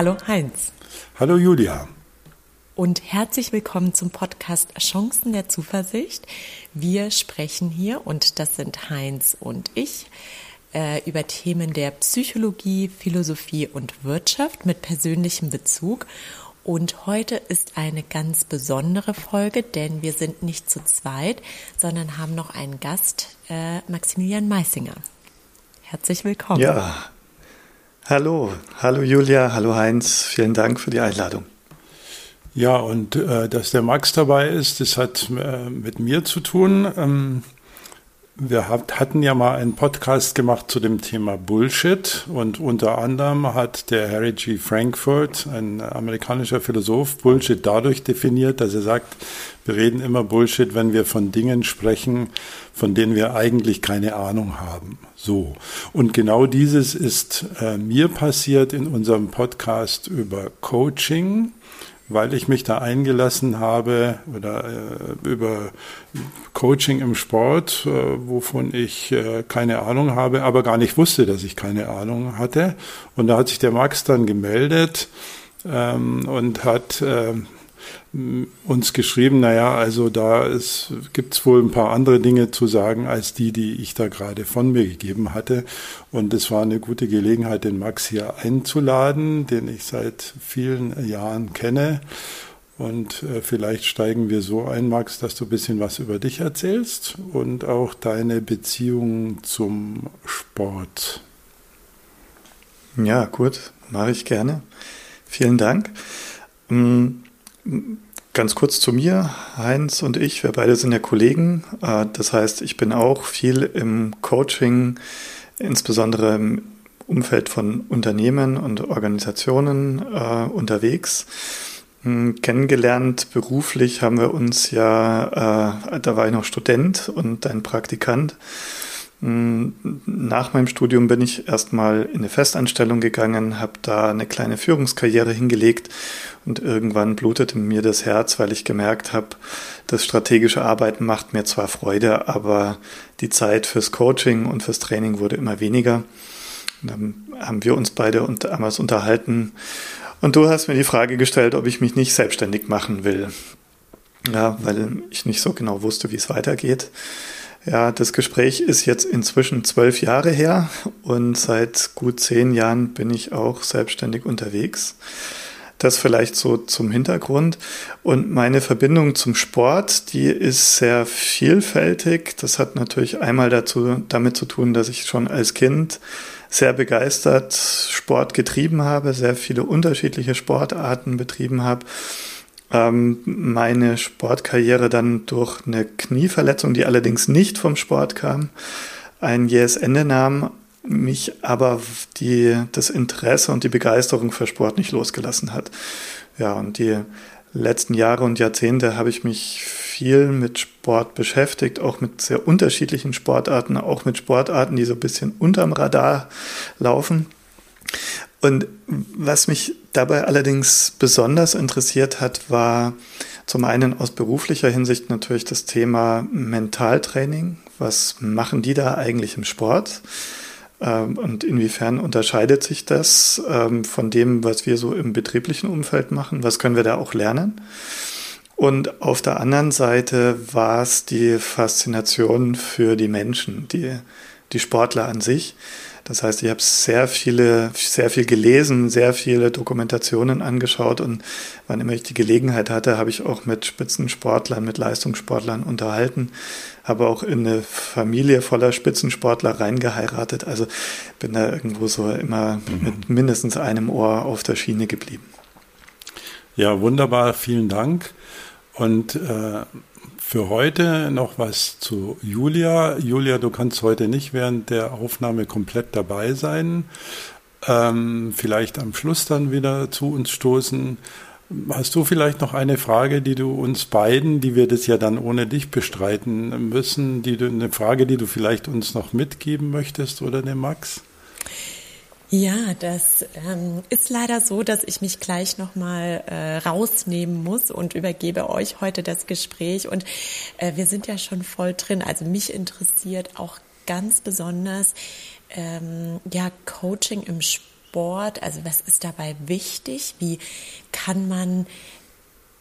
Hallo Heinz. Hallo Julia. Und herzlich willkommen zum Podcast Chancen der Zuversicht. Wir sprechen hier, und das sind Heinz und ich, äh, über Themen der Psychologie, Philosophie und Wirtschaft mit persönlichem Bezug. Und heute ist eine ganz besondere Folge, denn wir sind nicht zu zweit, sondern haben noch einen Gast, äh, Maximilian Meissinger. Herzlich willkommen. Ja, hallo, hallo Julia, hallo Heinz, vielen Dank für die Einladung. Ja, und äh, dass der Max dabei ist, das hat äh, mit mir zu tun. Ähm, wir hat, hatten ja mal einen Podcast gemacht zu dem Thema Bullshit und unter anderem hat der Harry G. Frankfurt, ein amerikanischer Philosoph, Bullshit dadurch definiert, dass er sagt, wir reden immer Bullshit, wenn wir von Dingen sprechen, von denen wir eigentlich keine Ahnung haben. So. Und genau dieses ist äh, mir passiert in unserem Podcast über Coaching weil ich mich da eingelassen habe oder äh, über Coaching im Sport, äh, wovon ich äh, keine Ahnung habe, aber gar nicht wusste, dass ich keine Ahnung hatte. Und da hat sich der Max dann gemeldet ähm, und hat ähm, uns geschrieben, naja, also da gibt es wohl ein paar andere Dinge zu sagen als die, die ich da gerade von mir gegeben hatte. Und es war eine gute Gelegenheit, den Max hier einzuladen, den ich seit vielen Jahren kenne. Und äh, vielleicht steigen wir so ein, Max, dass du ein bisschen was über dich erzählst und auch deine Beziehung zum Sport. Ja, gut, mache ich gerne. Vielen Dank. Mm, Ganz kurz zu mir. Heinz und ich, wir beide sind ja Kollegen. Äh, das heißt, ich bin auch viel im Coaching, insbesondere im Umfeld von Unternehmen und Organisationen äh, unterwegs. Hm, kennengelernt beruflich haben wir uns ja, äh, da war ich noch Student und ein Praktikant. Hm, nach meinem Studium bin ich erstmal in eine Festanstellung gegangen, habe da eine kleine Führungskarriere hingelegt und irgendwann blutete mir das Herz, weil ich gemerkt habe, das strategische Arbeiten macht mir zwar Freude, aber die Zeit fürs Coaching und fürs Training wurde immer weniger. Und dann haben wir uns beide damals unterhalten und du hast mir die Frage gestellt, ob ich mich nicht selbstständig machen will. Ja, weil ich nicht so genau wusste, wie es weitergeht. Ja, das Gespräch ist jetzt inzwischen zwölf Jahre her und seit gut zehn Jahren bin ich auch selbstständig unterwegs. Das vielleicht so zum Hintergrund. Und meine Verbindung zum Sport, die ist sehr vielfältig. Das hat natürlich einmal dazu, damit zu tun, dass ich schon als Kind sehr begeistert Sport getrieben habe, sehr viele unterschiedliche Sportarten betrieben habe ähm, meine Sportkarriere dann durch eine Knieverletzung, die allerdings nicht vom Sport kam, ein jähes Ende nahm, mich aber die, das Interesse und die Begeisterung für Sport nicht losgelassen hat. Ja, und die letzten Jahre und Jahrzehnte habe ich mich viel mit Sport beschäftigt, auch mit sehr unterschiedlichen Sportarten, auch mit Sportarten, die so ein bisschen unterm Radar laufen. Und was mich dabei allerdings besonders interessiert hat, war zum einen aus beruflicher Hinsicht natürlich das Thema Mentaltraining. Was machen die da eigentlich im Sport? Ähm, und inwiefern unterscheidet sich das ähm, von dem, was wir so im betrieblichen Umfeld machen? Was können wir da auch lernen? Und auf der anderen Seite war es die Faszination für die Menschen, die, die Sportler an sich das heißt, ich habe sehr viele, sehr viel gelesen, sehr viele Dokumentationen angeschaut und wann immer ich die Gelegenheit hatte, habe ich auch mit Spitzensportlern, mit Leistungssportlern unterhalten, habe auch in eine Familie voller Spitzensportler reingeheiratet. Also bin da irgendwo so immer mhm. mit mindestens einem Ohr auf der Schiene geblieben. Ja, wunderbar, vielen Dank. Und äh, für heute noch was zu Julia. Julia, du kannst heute nicht während der Aufnahme komplett dabei sein. Ähm, vielleicht am Schluss dann wieder zu uns stoßen. Hast du vielleicht noch eine Frage, die du uns beiden, die wir das ja dann ohne dich bestreiten müssen, die du, eine Frage, die du vielleicht uns noch mitgeben möchtest oder dem Max? Ja, das ähm, ist leider so, dass ich mich gleich nochmal äh, rausnehmen muss und übergebe euch heute das Gespräch. Und äh, wir sind ja schon voll drin. Also mich interessiert auch ganz besonders ähm, ja Coaching im Sport Sport, also was ist dabei wichtig? Wie kann man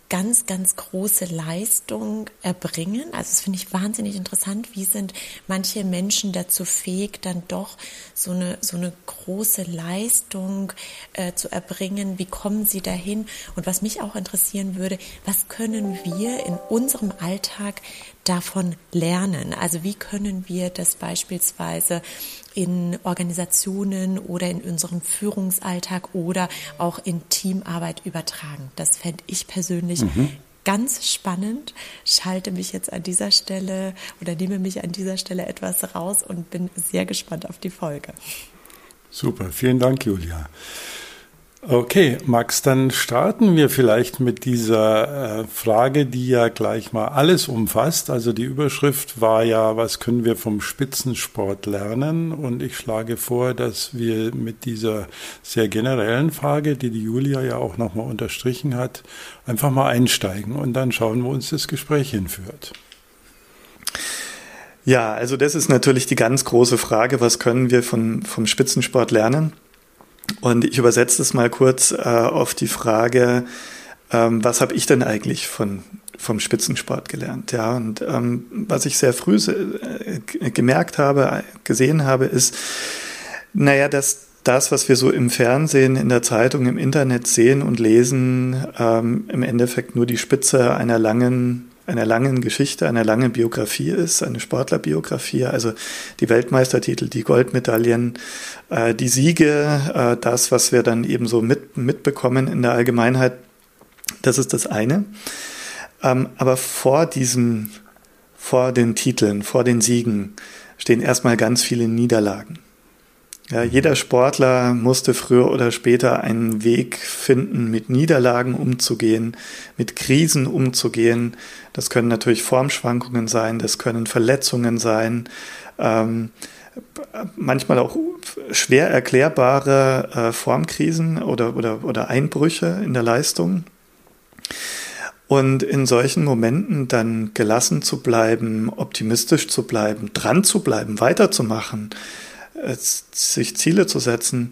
ganz, ganz große Leistung erbringen. Also das finde ich wahnsinnig interessant. Wie sind manche Menschen dazu fähig, dann doch so eine, so eine große Leistung äh, zu erbringen? Wie kommen sie dahin? Und was mich auch interessieren würde, was können wir in unserem Alltag davon lernen? Also wie können wir das beispielsweise in Organisationen oder in unserem Führungsalltag oder auch in Teamarbeit übertragen? Das fände ich persönlich mhm. ganz spannend. Schalte mich jetzt an dieser Stelle oder nehme mich an dieser Stelle etwas raus und bin sehr gespannt auf die Folge. Super, vielen Dank, Julia. Okay, Max, dann starten wir vielleicht mit dieser äh, Frage, die ja gleich mal alles umfasst. Also die Überschrift war ja, was können wir vom Spitzensport lernen? Und ich schlage vor, dass wir mit dieser sehr generellen Frage, die die Julia ja auch nochmal unterstrichen hat, einfach mal einsteigen und dann schauen, wo uns das Gespräch hinführt. Ja, also das ist natürlich die ganz große Frage, was können wir von, vom Spitzensport lernen? Und ich übersetze es mal kurz äh, auf die Frage, ähm, was habe ich denn eigentlich von, vom Spitzensport gelernt? Ja, und ähm, was ich sehr früh äh, gemerkt habe, gesehen habe, ist, naja, dass das, was wir so im Fernsehen, in der Zeitung, im Internet sehen und lesen, ähm, im Endeffekt nur die Spitze einer langen einer langen Geschichte, einer langen Biografie ist, eine Sportlerbiografie, also die Weltmeistertitel, die Goldmedaillen, äh, die Siege, äh, das, was wir dann eben so mit, mitbekommen in der Allgemeinheit, das ist das eine. Ähm, aber vor diesem, vor den Titeln, vor den Siegen stehen erstmal ganz viele Niederlagen. Ja, jeder Sportler musste früher oder später einen Weg finden, mit Niederlagen umzugehen, mit Krisen umzugehen. Das können natürlich Formschwankungen sein, das können Verletzungen sein, ähm, manchmal auch schwer erklärbare äh, Formkrisen oder, oder, oder Einbrüche in der Leistung. Und in solchen Momenten dann gelassen zu bleiben, optimistisch zu bleiben, dran zu bleiben, weiterzumachen, äh, sich Ziele zu setzen,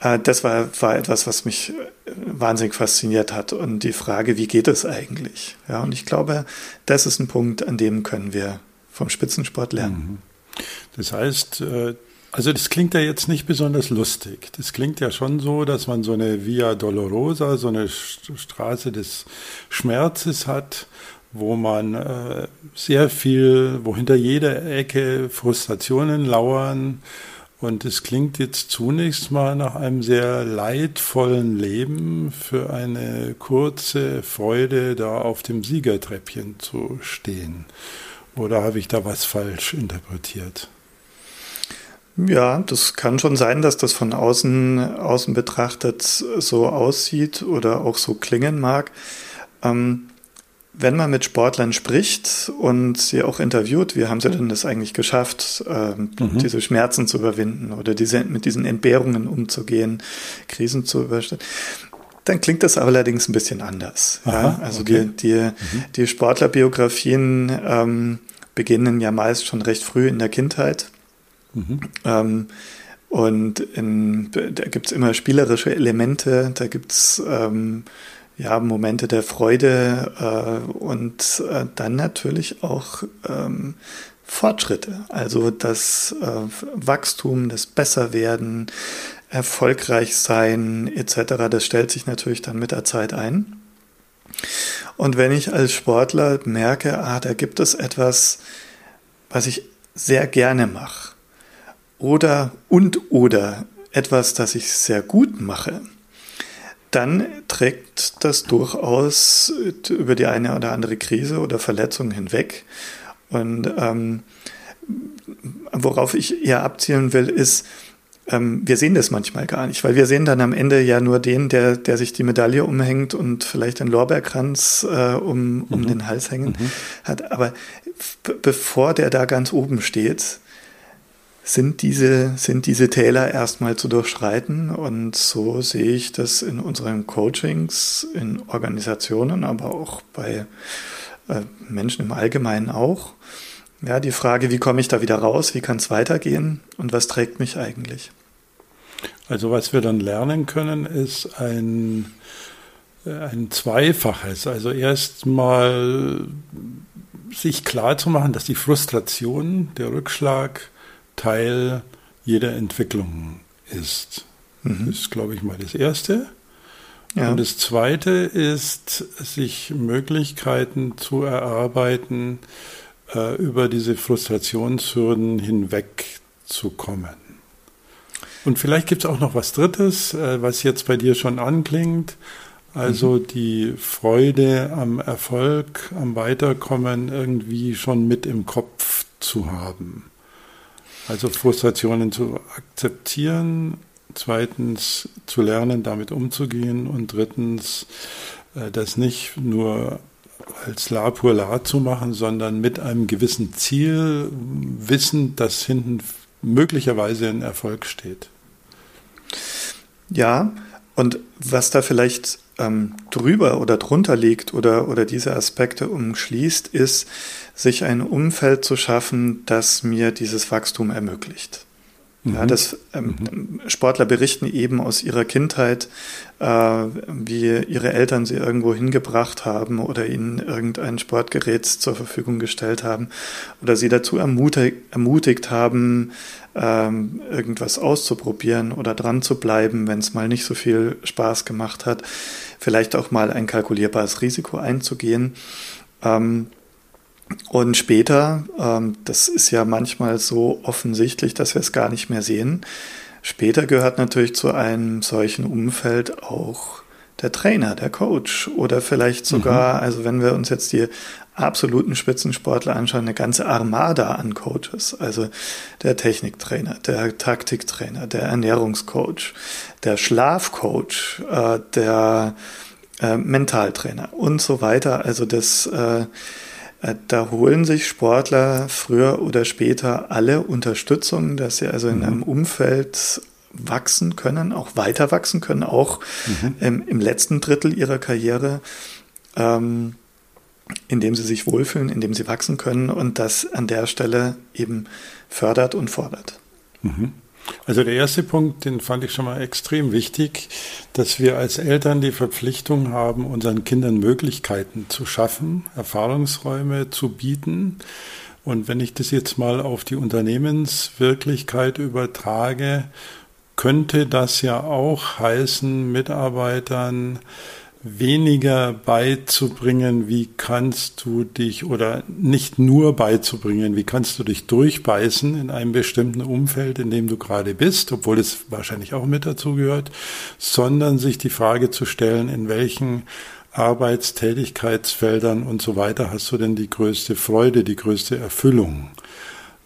das war, war etwas, was mich äh, wahnsinnig fasziniert hat. Und die Frage, wie geht es eigentlich? Ja, und ich glaube, das ist ein Punkt, an dem können wir vom Spitzensport lernen. Mhm. Das heißt, also das klingt ja jetzt nicht besonders lustig. Das klingt ja schon so, dass man so eine Via Dolorosa, so eine Straße des Schmerzes hat, wo man sehr viel, wo hinter jeder Ecke Frustrationen lauern, und es klingt jetzt zunächst mal nach einem sehr leidvollen Leben für eine kurze Freude, da auf dem Siegertreppchen zu stehen. Oder habe ich da was falsch interpretiert? Ja, das kann schon sein, dass das von außen, außen betrachtet so aussieht oder auch so klingen mag. Ähm, wenn man mit Sportlern spricht und sie auch interviewt, wie haben sie denn das eigentlich geschafft, äh, mhm. diese Schmerzen zu überwinden oder diese, mit diesen Entbehrungen umzugehen, Krisen zu überstehen, dann klingt das allerdings ein bisschen anders. Aha, ja? Also okay. die, die, mhm. die Sportlerbiografien ähm, beginnen ja meist schon recht früh in der Kindheit. Mhm. Ähm, und in, da gibt's immer spielerische Elemente, da gibt's ähm, ja, Momente der Freude äh, und äh, dann natürlich auch ähm, Fortschritte, also das äh, Wachstum, das Besserwerden, erfolgreich sein etc., das stellt sich natürlich dann mit der Zeit ein. Und wenn ich als Sportler merke, ah, da gibt es etwas, was ich sehr gerne mache, oder und oder etwas, das ich sehr gut mache, dann trägt das durchaus über die eine oder andere Krise oder Verletzung hinweg. Und ähm, worauf ich eher abzielen will, ist, ähm, wir sehen das manchmal gar nicht, weil wir sehen dann am Ende ja nur den, der, der sich die Medaille umhängt und vielleicht den Lorbeerkranz äh, um, um mhm. den Hals hängen mhm. hat. Aber bevor der da ganz oben steht, sind diese, sind diese Täler erstmal zu durchschreiten. Und so sehe ich das in unseren Coachings, in Organisationen, aber auch bei äh, Menschen im Allgemeinen auch. Ja, die Frage, wie komme ich da wieder raus, wie kann es weitergehen und was trägt mich eigentlich? Also was wir dann lernen können, ist ein, äh, ein Zweifaches. Also erstmal sich klar zu machen, dass die Frustration, der Rückschlag Teil jeder Entwicklung ist. Mhm. Das ist, glaube ich, mal das Erste. Ja. Und das Zweite ist, sich Möglichkeiten zu erarbeiten, äh, über diese Frustrationshürden hinwegzukommen. Und vielleicht gibt es auch noch was Drittes, äh, was jetzt bei dir schon anklingt. Also mhm. die Freude am Erfolg, am Weiterkommen irgendwie schon mit im Kopf zu haben. Also Frustrationen zu akzeptieren, zweitens zu lernen, damit umzugehen und drittens äh, das nicht nur als La pur La zu machen, sondern mit einem gewissen Ziel, wissen, dass hinten möglicherweise ein Erfolg steht. Ja, und was da vielleicht ähm, drüber oder drunter liegt oder, oder diese Aspekte umschließt, ist, sich ein Umfeld zu schaffen, das mir dieses Wachstum ermöglicht. Ja, mhm. das, ähm, mhm. Sportler berichten eben aus ihrer Kindheit, äh, wie ihre Eltern sie irgendwo hingebracht haben oder ihnen irgendein Sportgerät zur Verfügung gestellt haben oder sie dazu ermutigt, ermutigt haben, ähm, irgendwas auszuprobieren oder dran zu bleiben, wenn es mal nicht so viel Spaß gemacht hat, vielleicht auch mal ein kalkulierbares Risiko einzugehen. Ähm, und später, ähm, das ist ja manchmal so offensichtlich, dass wir es gar nicht mehr sehen, später gehört natürlich zu einem solchen Umfeld auch der Trainer, der Coach oder vielleicht sogar, mhm. also wenn wir uns jetzt die absoluten Spitzensportler anschauen, eine ganze Armada an Coaches, also der Techniktrainer, der Taktiktrainer, der Ernährungscoach, der Schlafcoach, äh, der äh, Mentaltrainer und so weiter. Also das äh, da holen sich Sportler früher oder später alle Unterstützung, dass sie also in mhm. einem Umfeld wachsen können, auch weiter wachsen können, auch mhm. im, im, letzten Drittel ihrer Karriere, ähm, indem sie sich wohlfühlen, indem sie wachsen können und das an der Stelle eben fördert und fordert. Mhm. Also der erste Punkt, den fand ich schon mal extrem wichtig, dass wir als Eltern die Verpflichtung haben, unseren Kindern Möglichkeiten zu schaffen, Erfahrungsräume zu bieten. Und wenn ich das jetzt mal auf die Unternehmenswirklichkeit übertrage, könnte das ja auch heißen, Mitarbeitern weniger beizubringen, wie kannst du dich oder nicht nur beizubringen, wie kannst du dich durchbeißen in einem bestimmten Umfeld, in dem du gerade bist, obwohl es wahrscheinlich auch mit dazu gehört, sondern sich die Frage zu stellen, in welchen Arbeitstätigkeitsfeldern und so weiter hast du denn die größte Freude, die größte Erfüllung?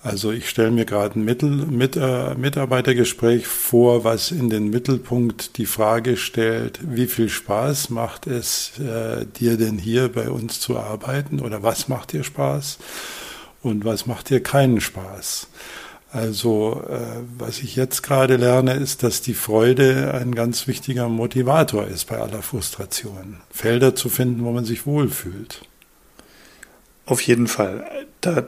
Also ich stelle mir gerade ein Mittel, mit, äh, Mitarbeitergespräch vor, was in den Mittelpunkt die Frage stellt, wie viel Spaß macht es äh, dir denn hier bei uns zu arbeiten oder was macht dir Spaß und was macht dir keinen Spaß. Also äh, was ich jetzt gerade lerne, ist, dass die Freude ein ganz wichtiger Motivator ist bei aller Frustration. Felder zu finden, wo man sich wohlfühlt. Auf jeden Fall. Da,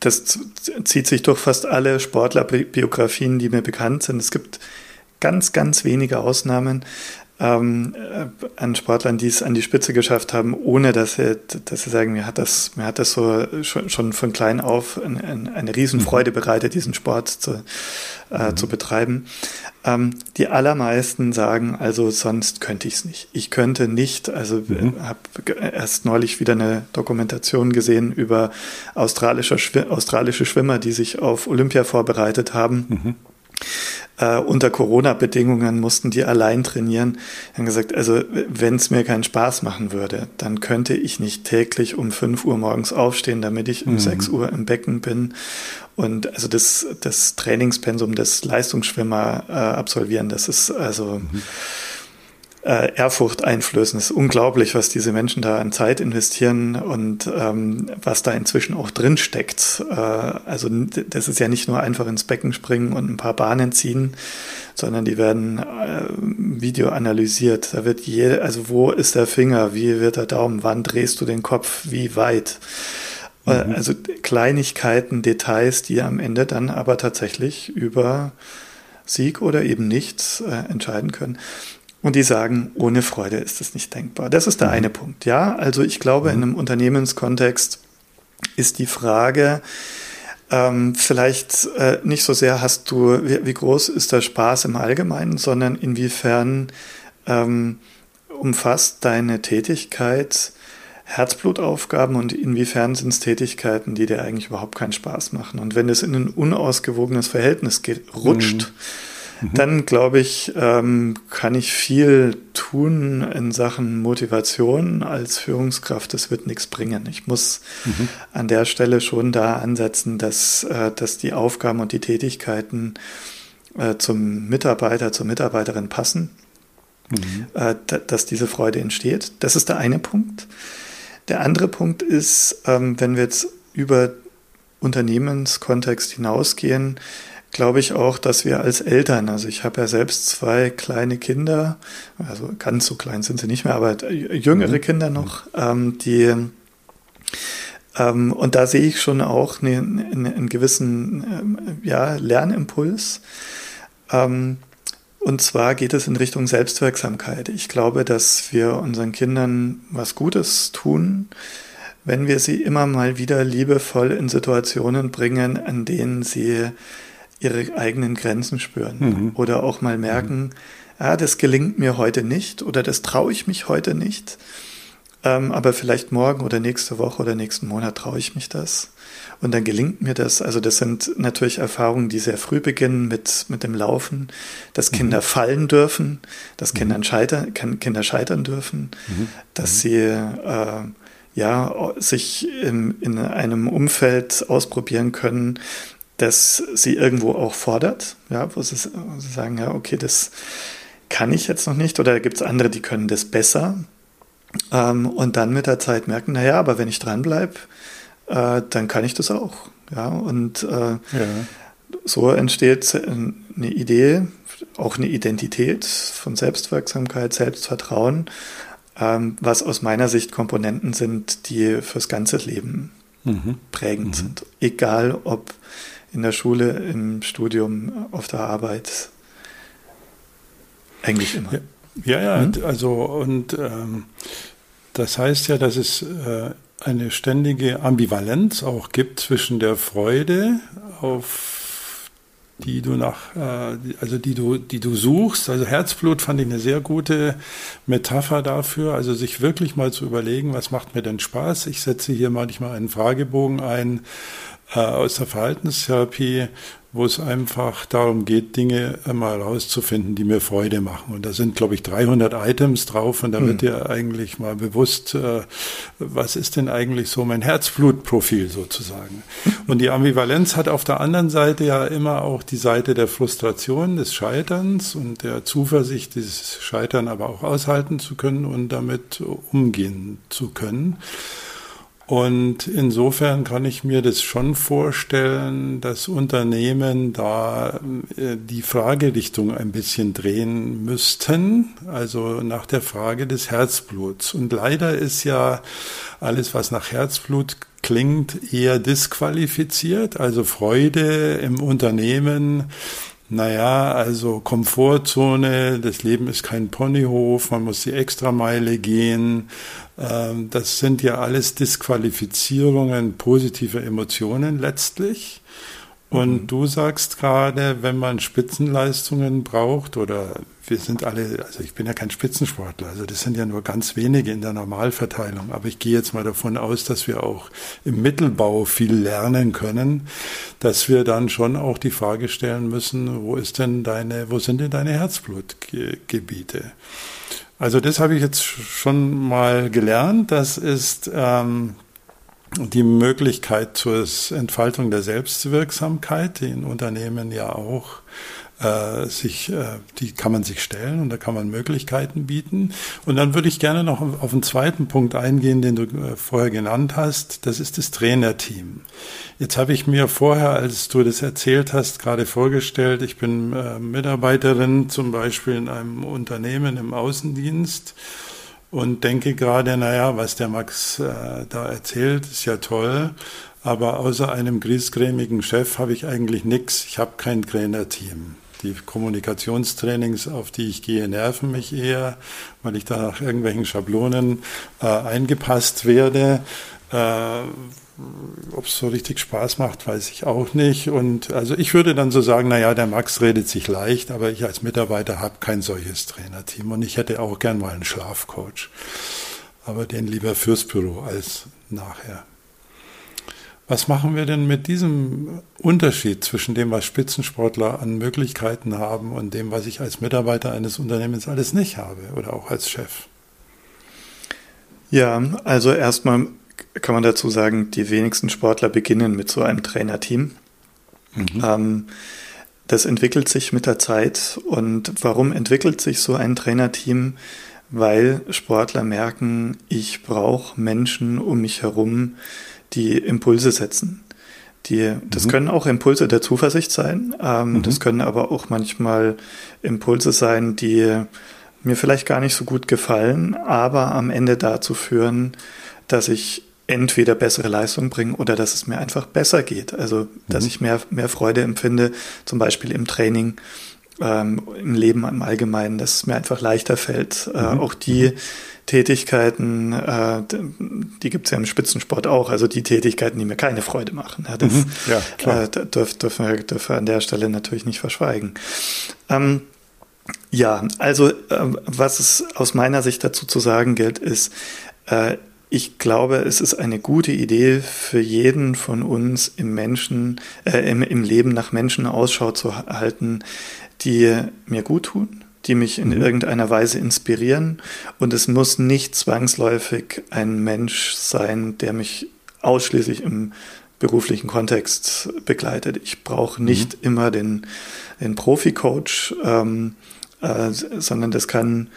das zieht sich durch fast alle Sportlerbiografien, die mir bekannt sind. Es gibt ganz, ganz wenige Ausnahmen ähm, äh, an Sportlern, die es an die Spitze geschafft haben, ohne dass sie, dass sie sagen, mir hat das, mir hat das so schon, schon von klein auf ein, ein, eine Riesenfreude mhm. bereitet, diesen Sport zu, äh, mhm. zu betreiben. Ähm, die allermeisten sagen, also sonst könnte ich es nicht. Ich könnte nicht, also mhm. habe erst neulich wieder eine Dokumentation gesehen über australische, australische Schwimmer, die sich auf Olympia vorbereitet haben. Mhm äh, unter Corona-Bedingungen mussten die allein trainieren. Die haben gesagt, also wenn es mir keinen Spaß machen würde, dann könnte ich nicht täglich um 5 Uhr morgens aufstehen, damit ich um mhm. 6 Uhr im Becken bin. Und also das, das Trainingspensum des Leistungsschwimmer äh, absolvieren, das ist also mhm äh, Ehrfurcht einflößen. Es ist unglaublich, was diese Menschen da an Zeit investieren und ähm, was da inzwischen auch drin steckt. Äh, also das ist ja nicht nur einfach ins Becken springen und ein paar Bahnen ziehen, sondern die werden äh, Video analysiert. Da wird je, also wo ist der Finger, wie wird der Daumen, wann drehst du den Kopf, wie weit. Äh, mhm. Also Kleinigkeiten, Details, die am Ende dann aber tatsächlich über Sieg oder eben nicht äh, entscheiden können. Und die sagen, ohne Freude ist es nicht denkbar. Das ist der mhm. eine Punkt. Ja, also ich glaube, mhm. in einem Unternehmenskontext ist die Frage, ähm, vielleicht äh, nicht so sehr hast du, wie, wie, groß ist der Spaß im Allgemeinen, sondern inwiefern ähm, umfasst deine Tätigkeit Herzblutaufgaben und inwiefern sind es Tätigkeiten, die dir eigentlich überhaupt keinen Spaß machen. Und wenn es in ein unausgewogenes Verhältnis geht, rutscht, mhm Mhm. Dann glaube ich, ähm, kann ich viel tun in Sachen Motivation als Führungskraft. Das wird nichts bringen. Ich muss mhm. an der Stelle schon da ansetzen, dass, äh, dass die Aufgaben und die Tätigkeiten äh, zum Mitarbeiter, zur Mitarbeiterin passen. Mhm. Äh, dass diese Freude entsteht. Das ist der eine Punkt. Der andere Punkt ist, ähm, wenn wir jetzt über Unternehmenskontext hinausgehen, glaube ich auch, dass wir als Eltern, also ich habe ja selbst zwei kleine Kinder, also ganz so klein sind sie nicht mehr, aber jüngere mhm. Kinder noch, ähm, die ähm, und da sehe ich schon auch einen, einen gewissen ähm, ja, Lernimpuls. Ähm, und zwar geht es in Richtung Selbstwirksamkeit. Ich glaube, dass wir unseren Kindern was Gutes tun, wenn wir sie immer mal wieder liebevoll in Situationen bringen, an denen sie ihre eigenen Grenzen spüren mhm. oder auch mal merken, mhm. ah, das gelingt mir heute nicht oder das traue ich mich heute nicht, ähm, aber vielleicht morgen oder nächste Woche oder nächsten Monat traue ich mich das und dann gelingt mir das. Also das sind natürlich Erfahrungen, die sehr früh beginnen mit, mit dem Laufen, dass mhm. Kinder fallen dürfen, dass mhm. Kinder, scheitern, Kinder scheitern dürfen, mhm. dass sie äh, ja, sich in, in einem Umfeld ausprobieren können, dass sie irgendwo auch fordert, ja, wo sie, wo sie sagen, ja, okay, das kann ich jetzt noch nicht oder gibt es andere, die können das besser ähm, und dann mit der Zeit merken, naja, aber wenn ich dranbleibe, äh, dann kann ich das auch, ja, und äh, ja. so entsteht eine Idee, auch eine Identität von Selbstwirksamkeit, Selbstvertrauen, ähm, was aus meiner Sicht Komponenten sind, die fürs ganze Leben mhm. prägend mhm. sind. Egal ob in der Schule, im Studium, auf der Arbeit. Eigentlich immer. Ja, ja, hm? also und ähm, das heißt ja, dass es äh, eine ständige Ambivalenz auch gibt zwischen der Freude auf die du nach, äh, also die du, die du suchst. Also Herzblut fand ich eine sehr gute Metapher dafür. Also sich wirklich mal zu überlegen, was macht mir denn Spaß? Ich setze hier manchmal einen Fragebogen ein, aus der Verhaltenstherapie, wo es einfach darum geht, Dinge mal rauszufinden, die mir Freude machen. Und da sind, glaube ich, 300 Items drauf und da wird hm. dir eigentlich mal bewusst, äh, was ist denn eigentlich so mein Herzblutprofil sozusagen. Und die Ambivalenz hat auf der anderen Seite ja immer auch die Seite der Frustration, des Scheiterns und der Zuversicht, dieses Scheitern aber auch aushalten zu können und damit umgehen zu können. Und insofern kann ich mir das schon vorstellen, dass Unternehmen da äh, die Fragerichtung ein bisschen drehen müssten, also nach der Frage des Herzbluts. Und leider ist ja alles, was nach Herzblut klingt, eher disqualifiziert, also Freude im Unternehmen naja, also Komfortzone, das Leben ist kein Ponyhof, man muss die Extrameile gehen. Ähm, das sind ja alles Disqualifizierungen positiver Emotionen letztlich. Und mhm. du sagst gerade, wenn man Spitzenleistungen braucht oder wir sind alle, also ich bin ja kein Spitzensportler, also das sind ja nur ganz wenige in der Normalverteilung, aber ich gehe jetzt mal davon aus, dass wir auch im Mittelbau viel lernen können, dass wir dann schon auch die Frage stellen müssen, wo ist denn deine, wo sind denn deine Herzblutgebiete? Also das habe ich jetzt schon mal gelernt. Das ist ähm, die Möglichkeit zur Entfaltung der Selbstwirksamkeit, die in Unternehmen ja auch äh, sich, äh, die kann man sich stellen und da kann man Möglichkeiten bieten. Und dann würde ich gerne noch auf einen zweiten Punkt eingehen, den du äh, vorher genannt hast. Das ist das Trainerteam. Jetzt habe ich mir vorher, als du das erzählt hast, gerade vorgestellt, ich bin äh, Mitarbeiterin zum Beispiel in einem Unternehmen im Außendienst und denke gerade, naja, was der Max äh, da erzählt, ist ja toll. Aber außer einem griesgrämigen Chef habe ich eigentlich nichts. Ich habe kein Trainerteam. Die Kommunikationstrainings, auf die ich gehe, nerven mich eher, weil ich da nach irgendwelchen Schablonen äh, eingepasst werde. Äh, ob es so richtig Spaß macht, weiß ich auch nicht. Und also ich würde dann so sagen, naja, der Max redet sich leicht, aber ich als Mitarbeiter habe kein solches Trainerteam und ich hätte auch gern mal einen Schlafcoach. Aber den lieber fürs Büro als nachher. Was machen wir denn mit diesem Unterschied zwischen dem, was Spitzensportler an Möglichkeiten haben und dem, was ich als Mitarbeiter eines Unternehmens alles nicht habe oder auch als Chef? Ja, also erstmal kann man dazu sagen, die wenigsten Sportler beginnen mit so einem Trainerteam. Mhm. Ähm, das entwickelt sich mit der Zeit. Und warum entwickelt sich so ein Trainerteam? Weil Sportler merken, ich brauche Menschen um mich herum, die Impulse setzen. Die, das mhm. können auch Impulse der Zuversicht sein. Ähm, mhm. Das können aber auch manchmal Impulse sein, die mir vielleicht gar nicht so gut gefallen, aber am Ende dazu führen, dass ich entweder bessere Leistung bringe oder dass es mir einfach besser geht. Also, dass mhm. ich mehr, mehr Freude empfinde, zum Beispiel im Training, ähm, im Leben im Allgemeinen, dass es mir einfach leichter fällt. Äh, mhm. Auch die Tätigkeiten, äh, die gibt es ja im Spitzensport auch, also die Tätigkeiten, die mir keine Freude machen. Ja, das mhm. ja, äh, dürfen wir, dürfen wir an der Stelle natürlich nicht verschweigen. Ähm, ja, also äh, was es aus meiner Sicht dazu zu sagen gilt, ist, äh, ich glaube, es ist eine gute Idee für jeden von uns im Menschen, äh, im, im Leben nach Menschen Ausschau zu halten, die mir gut tun, die mich in mhm. irgendeiner Weise inspirieren. Und es muss nicht zwangsläufig ein Mensch sein, der mich ausschließlich im beruflichen Kontext begleitet. Ich brauche nicht mhm. immer den, den Profi-Coach, ähm, äh, sondern das kann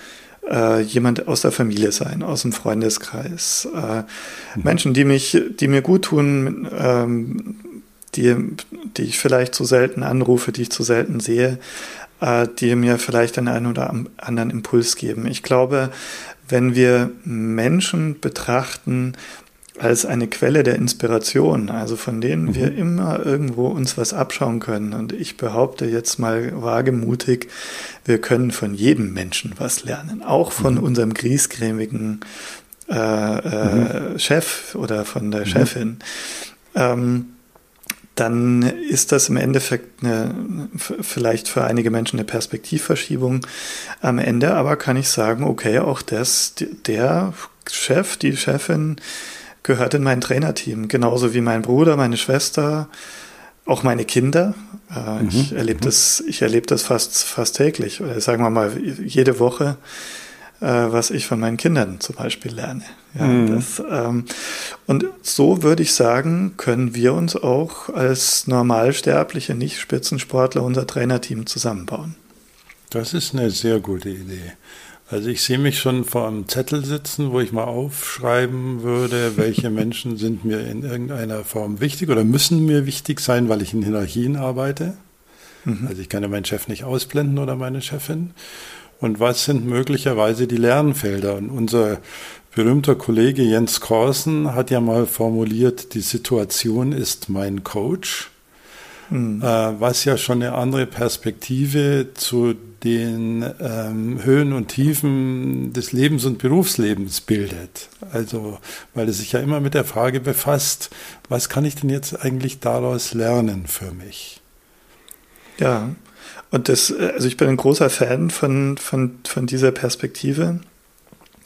äh, jemand aus der Familie sein, aus dem Freundeskreis. Äh, mhm. Menschen, die mich, die mir gut tun, ähm, die, die ich vielleicht zu selten anrufe, die ich zu selten sehe, äh, die mir vielleicht den einen oder anderen Impuls geben. Ich glaube, wenn wir Menschen betrachten, als eine Quelle der Inspiration, also von denen mhm. wir immer irgendwo uns was abschauen können. Und ich behaupte jetzt mal wagemutig, wir können von jedem Menschen was lernen, auch von mhm. unserem griesgrämigen äh, äh, mhm. Chef oder von der mhm. Chefin. Ähm, dann ist das im Endeffekt eine, vielleicht für einige Menschen eine Perspektivverschiebung am Ende, aber kann ich sagen, okay, auch das, der Chef, die Chefin, gehört in mein Trainerteam, genauso wie mein Bruder, meine Schwester, auch meine Kinder. Äh, mhm. Ich erlebe mhm. das, ich erlebe das fast, fast täglich, oder sagen wir mal jede Woche, was ich von meinen Kindern zum Beispiel lerne. Ja, mhm. das, ähm, und so würde ich sagen, können wir uns auch als normalsterbliche Nicht-Spitzensportler unser Trainerteam zusammenbauen. Das ist eine sehr gute Idee. Also ich sehe mich schon vor einem Zettel sitzen, wo ich mal aufschreiben würde, welche Menschen sind mir in irgendeiner Form wichtig oder müssen mir wichtig sein, weil ich in Hierarchien arbeite. Mhm. Also ich kann ja meinen Chef nicht ausblenden oder meine Chefin. Und was sind möglicherweise die Lernfelder? Und unser berühmter Kollege Jens Korsen hat ja mal formuliert, die Situation ist mein Coach. Mhm. Was ja schon eine andere Perspektive zu den ähm, Höhen und Tiefen des Lebens und Berufslebens bildet. Also, weil es sich ja immer mit der Frage befasst, was kann ich denn jetzt eigentlich daraus lernen für mich? Ja, und das, äh, also ich bin ein großer Fan von, von, von dieser Perspektive.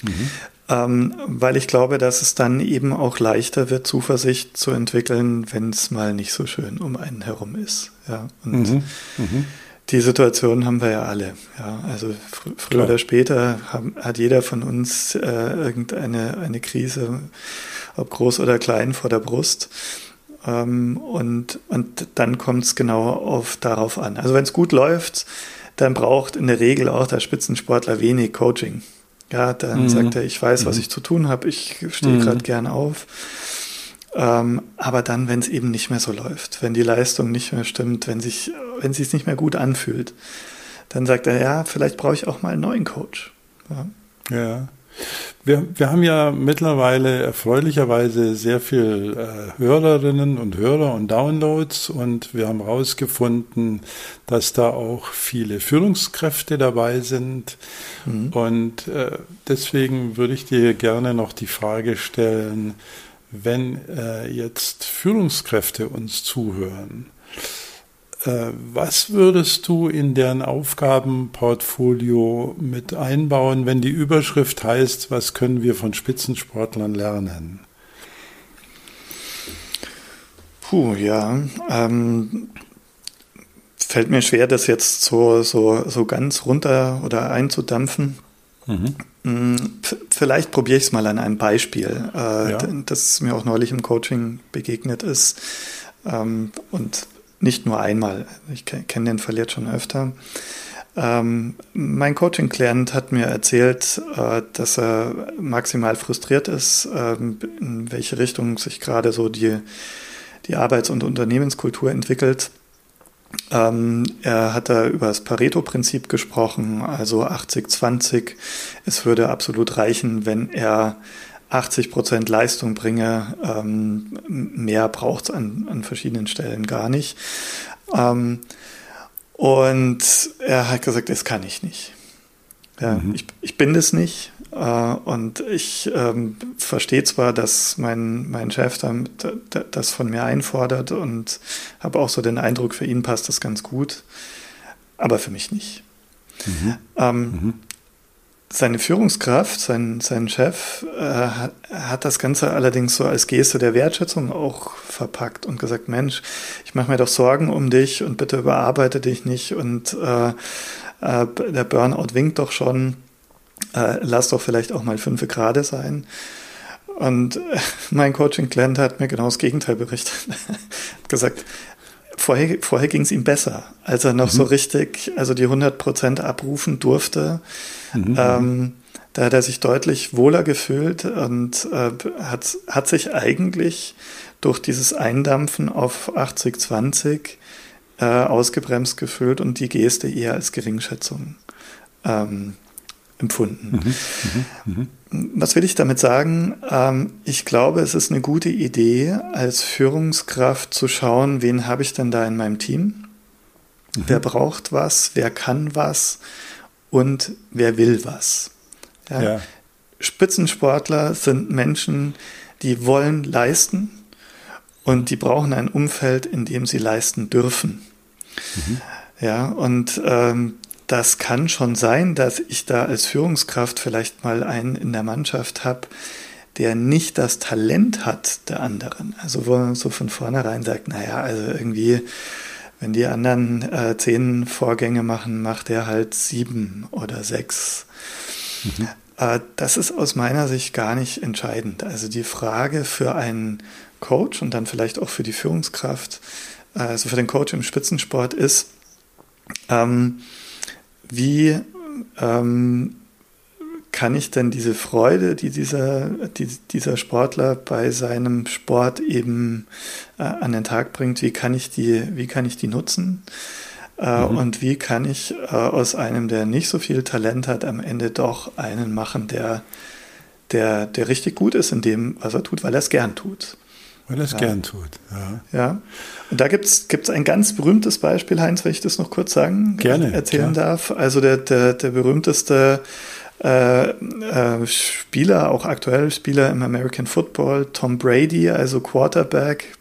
Mhm ähm, weil ich glaube, dass es dann eben auch leichter wird, Zuversicht zu entwickeln, wenn es mal nicht so schön um einen herum ist. Ja, und mhm. Mhm. die Situation haben wir ja alle. Ja, also fr früher Klar. oder später haben, hat jeder von uns äh, irgendeine eine Krise, ob groß oder klein, vor der Brust. Ähm, und, und dann kommt es genau auf, darauf an. Also wenn es gut läuft, dann braucht in der Regel auch der Spitzensportler wenig Coaching. Ja, dann mhm. sagt er, ich weiß, was mhm. ich zu tun habe, ich stehe mhm. gerade gern auf. Ähm, aber dann, wenn es eben nicht mehr so läuft, wenn die Leistung nicht mehr stimmt, wenn sich, wenn sich nicht mehr gut anfühlt, dann sagt er, ja, vielleicht brauche ich auch mal einen neuen Coach. Ja. ja. Wir, wir haben ja mittlerweile erfreulicherweise sehr viel äh, Hörerinnen und Hörer und Downloads und wir haben herausgefunden, dass da auch viele Führungskräfte dabei sind. Mhm. Und äh, deswegen würde ich dir gerne noch die Frage stellen, wenn äh, jetzt Führungskräfte uns zuhören, was würdest du in deren Aufgabenportfolio mit einbauen, wenn die Überschrift heißt, was können wir von Spitzensportlern lernen? Puh, ja. Ähm, fällt mir schwer, das jetzt so, so, so ganz runter oder einzudampfen. Mhm. Mm, vielleicht probiere ich es mal an einem Beispiel, äh, ja. das mir auch neulich im Coaching begegnet ist. Ähm, und nicht nur einmal. Ich kenne den Fall jetzt schon öfter. Ähm, mein Coaching-Klient hat mir erzählt, äh, dass er maximal frustriert ist, äh, in welche Richtung sich gerade so die, die Arbeits- und Unternehmenskultur entwickelt. Ähm, er hat da über das Pareto-Prinzip gesprochen, also 80-20. Es würde absolut reichen, wenn er 80 Prozent Leistung bringe, ähm, mehr braucht es an, an verschiedenen Stellen gar nicht. Ähm, und er hat gesagt, das kann ich nicht. Ja, mhm. ich, ich bin das nicht. Äh, und ich ähm, verstehe zwar, dass mein, mein Chef dann, das von mir einfordert und habe auch so den Eindruck, für ihn passt das ganz gut, aber für mich nicht. Mhm. Ähm, mhm seine Führungskraft, sein, sein Chef, äh, hat das Ganze allerdings so als Geste der Wertschätzung auch verpackt und gesagt, Mensch, ich mache mir doch Sorgen um dich und bitte überarbeite dich nicht und äh, äh, der Burnout winkt doch schon, äh, lass doch vielleicht auch mal fünf Grade sein. Und mein Coaching-Client hat mir genau das Gegenteil berichtet. hat gesagt, vorher, vorher ging es ihm besser, als er noch mhm. so richtig, also die 100 Prozent abrufen durfte. Mhm. Ähm, da hat er sich deutlich wohler gefühlt und äh, hat, hat sich eigentlich durch dieses Eindampfen auf 80-20 äh, ausgebremst gefühlt und die Geste eher als Geringschätzung ähm, empfunden. Mhm. Mhm. mhm. Was will ich damit sagen? Ähm, ich glaube, es ist eine gute Idee, als Führungskraft zu schauen, wen habe ich denn da in meinem Team? Mhm. Wer braucht was? Wer kann was? Und wer will was? Ja. Ja. Spitzensportler sind Menschen, die wollen leisten und die brauchen ein Umfeld, in dem sie leisten dürfen. Mhm. Ja, und ähm, das kann schon sein, dass ich da als Führungskraft vielleicht mal einen in der Mannschaft habe, der nicht das Talent hat der anderen. Also wo man so von vornherein sagt, naja, also irgendwie, wenn die anderen äh, zehn Vorgänge machen, macht er halt sieben oder sechs. Mhm. Äh, das ist aus meiner Sicht gar nicht entscheidend. Also die Frage für einen Coach und dann vielleicht auch für die Führungskraft, äh, also für den Coach im Spitzensport ist, ähm, wie ähm, kann ich denn diese Freude, die dieser, die dieser Sportler bei seinem Sport eben äh, an den Tag bringt, wie kann ich die, wie kann ich die nutzen? Äh, mhm. Und wie kann ich äh, aus einem, der nicht so viel Talent hat, am Ende doch einen machen, der, der, der richtig gut ist in dem, was er tut, weil er es gern tut. Weil er es ja. gern tut, ja. Ja. Und da gibt es ein ganz berühmtes Beispiel, Heinz, wenn ich das noch kurz sagen, Gerne, erzählen klar. darf. Also der, der, der berühmteste äh, äh, Spieler, auch aktuell Spieler im American Football, Tom Brady, also Quarterback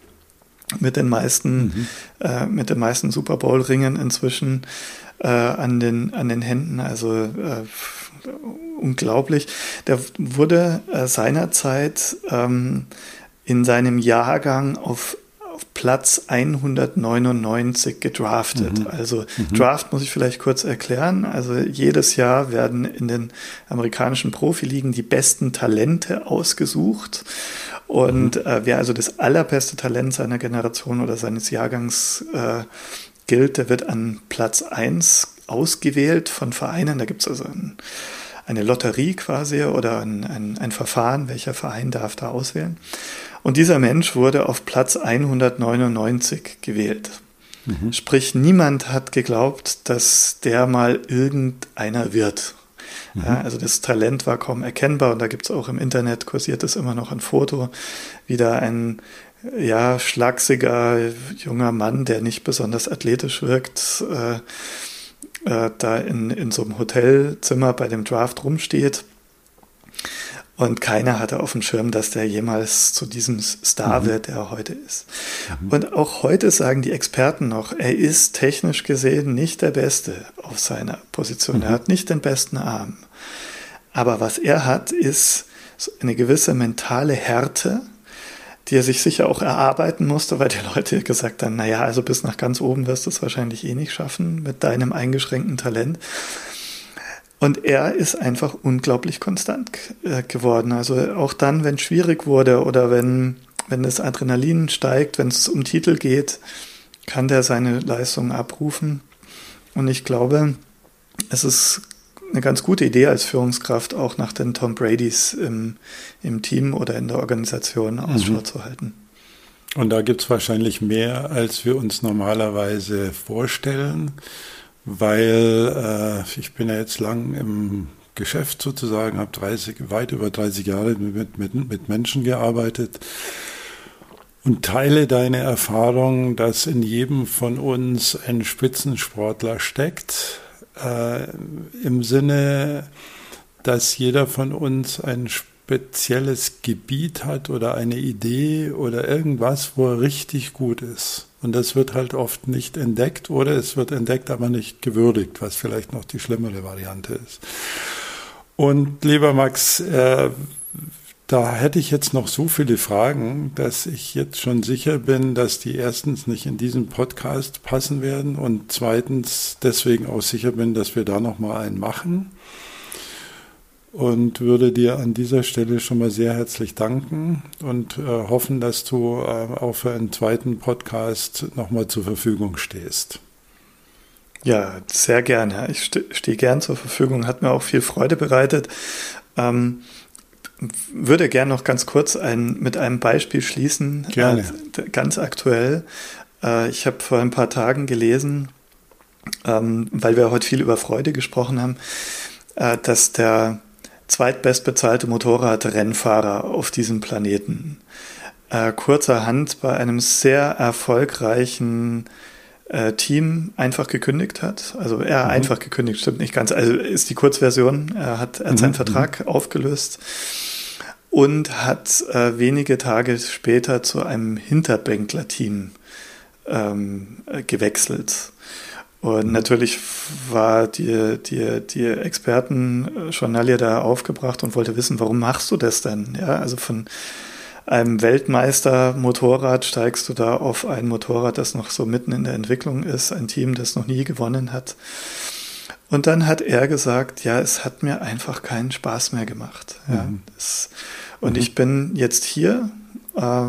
mit den meisten, mhm. äh, mit den meisten Super Bowl Ringen inzwischen äh, an den an den Händen, also äh, unglaublich. Der wurde äh, seinerzeit ähm, in seinem Jahrgang auf, auf Platz 199 gedraftet. Mhm. Also mhm. Draft muss ich vielleicht kurz erklären. Also jedes Jahr werden in den amerikanischen Profiligen die besten Talente ausgesucht. Und mhm. äh, wer also das allerbeste Talent seiner Generation oder seines Jahrgangs äh, gilt, der wird an Platz 1 ausgewählt von Vereinen. Da gibt es also ein, eine Lotterie quasi oder ein, ein, ein Verfahren, welcher Verein darf da auswählen. Und dieser Mensch wurde auf Platz 199 gewählt. Mhm. Sprich, niemand hat geglaubt, dass der mal irgendeiner wird. Mhm. Ja, also das Talent war kaum erkennbar und da gibt es auch im Internet kursiert es immer noch ein Foto, wie da ein ja, schlagsiger junger Mann, der nicht besonders athletisch wirkt, äh, äh, da in, in so einem Hotelzimmer bei dem Draft rumsteht. Und keiner hatte auf dem Schirm, dass der jemals zu diesem Star mhm. wird, der er heute ist. Mhm. Und auch heute sagen die Experten noch, er ist technisch gesehen nicht der Beste auf seiner Position. Mhm. Er hat nicht den besten Arm. Aber was er hat, ist eine gewisse mentale Härte, die er sich sicher auch erarbeiten musste, weil die Leute gesagt haben, naja, also bis nach ganz oben wirst du es wahrscheinlich eh nicht schaffen mit deinem eingeschränkten Talent. Und er ist einfach unglaublich konstant äh, geworden. Also auch dann, wenn es schwierig wurde oder wenn, wenn das Adrenalin steigt, wenn es um Titel geht, kann der seine Leistung abrufen. Und ich glaube, es ist eine ganz gute Idee als Führungskraft, auch nach den Tom Bradys im, im Team oder in der Organisation Ausschau mhm. zu halten. Und da gibt es wahrscheinlich mehr, als wir uns normalerweise vorstellen, weil äh, ich bin ja jetzt lang im Geschäft sozusagen, habe 30, weit über 30 Jahre mit, mit, mit Menschen gearbeitet und teile deine Erfahrung, dass in jedem von uns ein Spitzensportler steckt, äh, im Sinne, dass jeder von uns ein spezielles Gebiet hat oder eine Idee oder irgendwas, wo er richtig gut ist. Und das wird halt oft nicht entdeckt oder es wird entdeckt, aber nicht gewürdigt, was vielleicht noch die schlimmere Variante ist. Und lieber Max, äh, da hätte ich jetzt noch so viele Fragen, dass ich jetzt schon sicher bin, dass die erstens nicht in diesen Podcast passen werden und zweitens deswegen auch sicher bin, dass wir da noch mal einen machen. Und würde dir an dieser Stelle schon mal sehr herzlich danken und äh, hoffen, dass du äh, auch für einen zweiten Podcast noch mal zur Verfügung stehst. Ja, sehr gerne. Ich stehe gern zur Verfügung. Hat mir auch viel Freude bereitet. Ähm, würde gerne noch ganz kurz ein, mit einem Beispiel schließen. Gerne. Äh, ganz aktuell. Äh, ich habe vor ein paar Tagen gelesen, ähm, weil wir heute viel über Freude gesprochen haben, äh, dass der zweitbestbezahlte Motorradrennfahrer auf diesem Planeten äh, kurzerhand bei einem sehr erfolgreichen äh, Team einfach gekündigt hat. Also er mhm. einfach gekündigt, stimmt nicht ganz. Also ist die Kurzversion. Er hat, er hat seinen mhm. Vertrag mhm. aufgelöst und hat äh, wenige Tage später zu einem Hinterbänkler-Team ähm, äh, gewechselt. Und natürlich war die, die, die Expertenjournalie da aufgebracht und wollte wissen, warum machst du das denn? Ja, also von einem Weltmeister-Motorrad steigst du da auf ein Motorrad, das noch so mitten in der Entwicklung ist, ein Team, das noch nie gewonnen hat. Und dann hat er gesagt, ja, es hat mir einfach keinen Spaß mehr gemacht. Ja, mhm. das, und mhm. ich bin jetzt hier, äh,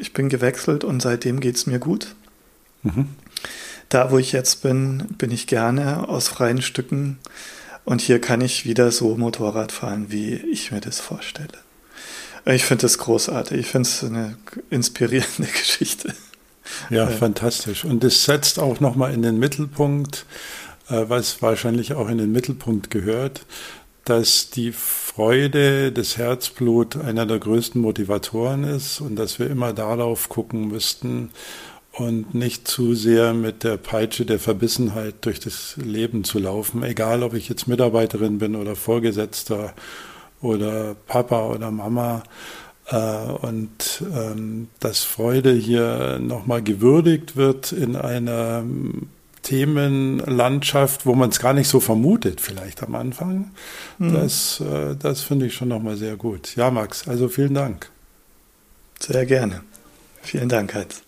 ich bin gewechselt und seitdem geht es mir gut. Mhm. Da, wo ich jetzt bin, bin ich gerne aus freien Stücken und hier kann ich wieder so Motorrad fahren, wie ich mir das vorstelle. Ich finde das großartig. Ich finde es eine inspirierende Geschichte. Ja, fantastisch. Und es setzt auch nochmal in den Mittelpunkt, äh, was wahrscheinlich auch in den Mittelpunkt gehört, dass die Freude, das Herzblut einer der größten Motivatoren ist und dass wir immer darauf gucken müssten und nicht zu sehr mit der Peitsche der Verbissenheit durch das Leben zu laufen, egal ob ich jetzt Mitarbeiterin bin oder Vorgesetzter oder Papa oder Mama. Äh, und ähm, dass Freude hier nochmal gewürdigt wird in einer Themenlandschaft, wo man es gar nicht so vermutet, vielleicht am Anfang. Mhm. Das, äh, das finde ich schon nochmal sehr gut. Ja, Max, also vielen Dank. Sehr gerne. Vielen Dank, Heinz.